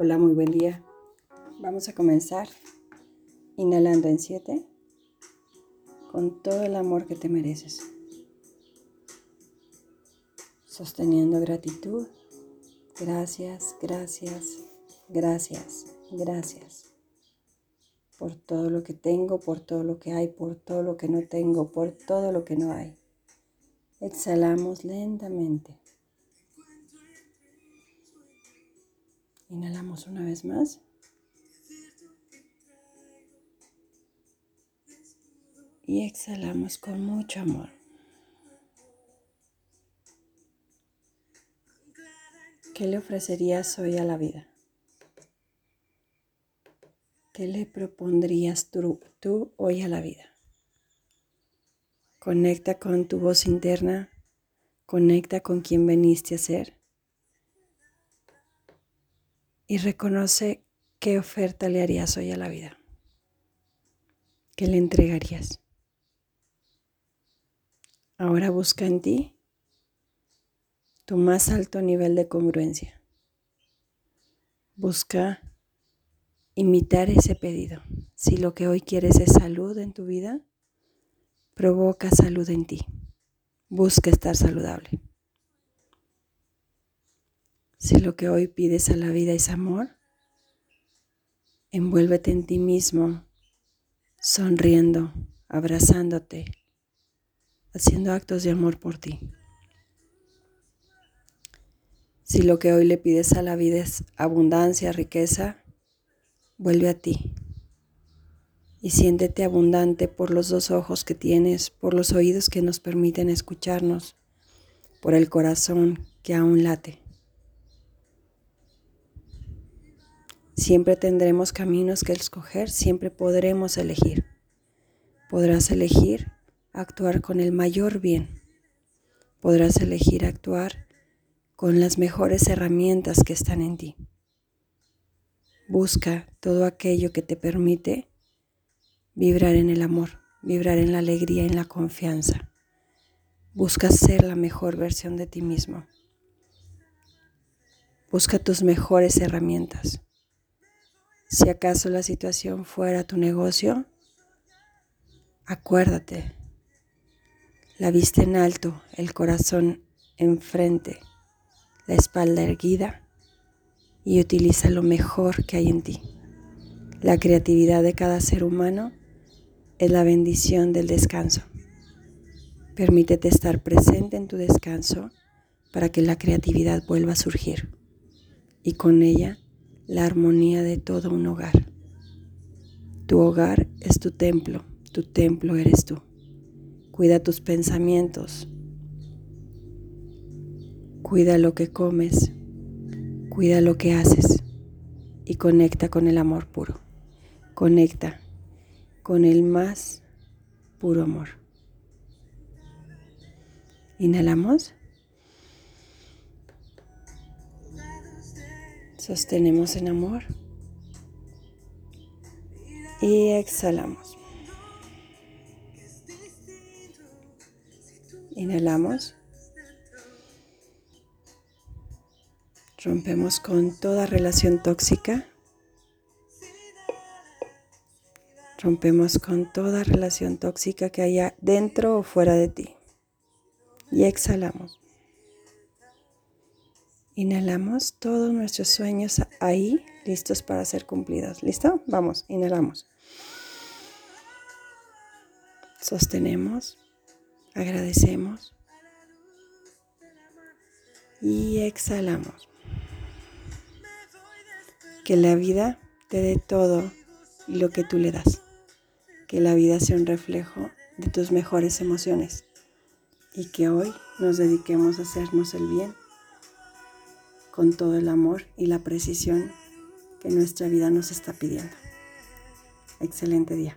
Hola, muy buen día. Vamos a comenzar inhalando en 7 con todo el amor que te mereces. Sosteniendo gratitud. Gracias, gracias, gracias, gracias. Por todo lo que tengo, por todo lo que hay, por todo lo que no tengo, por todo lo que no hay. Exhalamos lentamente. Inhalamos una vez más. Y exhalamos con mucho amor. ¿Qué le ofrecerías hoy a la vida? ¿Qué le propondrías tú, tú, hoy a la vida? Conecta con tu voz interna, conecta con quien veniste a ser y reconoce qué oferta le harías hoy a la vida. ¿Qué le entregarías? Ahora busca en ti tu más alto nivel de congruencia. Busca imitar ese pedido. Si lo que hoy quieres es salud en tu vida, provoca salud en ti. Busca estar saludable. Si lo que hoy pides a la vida es amor, envuélvete en ti mismo, sonriendo, abrazándote, haciendo actos de amor por ti. Si lo que hoy le pides a la vida es abundancia, riqueza, vuelve a ti y siéntete abundante por los dos ojos que tienes, por los oídos que nos permiten escucharnos, por el corazón que aún late. Siempre tendremos caminos que escoger, siempre podremos elegir. Podrás elegir actuar con el mayor bien. Podrás elegir actuar con las mejores herramientas que están en ti. Busca todo aquello que te permite vibrar en el amor, vibrar en la alegría, en la confianza. Busca ser la mejor versión de ti mismo. Busca tus mejores herramientas. Si acaso la situación fuera tu negocio, acuérdate, la vista en alto, el corazón enfrente, la espalda erguida y utiliza lo mejor que hay en ti. La creatividad de cada ser humano es la bendición del descanso. Permítete estar presente en tu descanso para que la creatividad vuelva a surgir y con ella la armonía de todo un hogar. Tu hogar es tu templo, tu templo eres tú. Cuida tus pensamientos, cuida lo que comes, cuida lo que haces y conecta con el amor puro. Conecta con el más puro amor. Inhalamos. Sostenemos en amor. Y exhalamos. Inhalamos. Rompemos con toda relación tóxica. Rompemos con toda relación tóxica que haya dentro o fuera de ti. Y exhalamos. Inhalamos todos nuestros sueños ahí, listos para ser cumplidos. ¿Listo? Vamos, inhalamos. Sostenemos, agradecemos y exhalamos. Que la vida te dé todo lo que tú le das. Que la vida sea un reflejo de tus mejores emociones y que hoy nos dediquemos a hacernos el bien con todo el amor y la precisión que nuestra vida nos está pidiendo. Excelente día.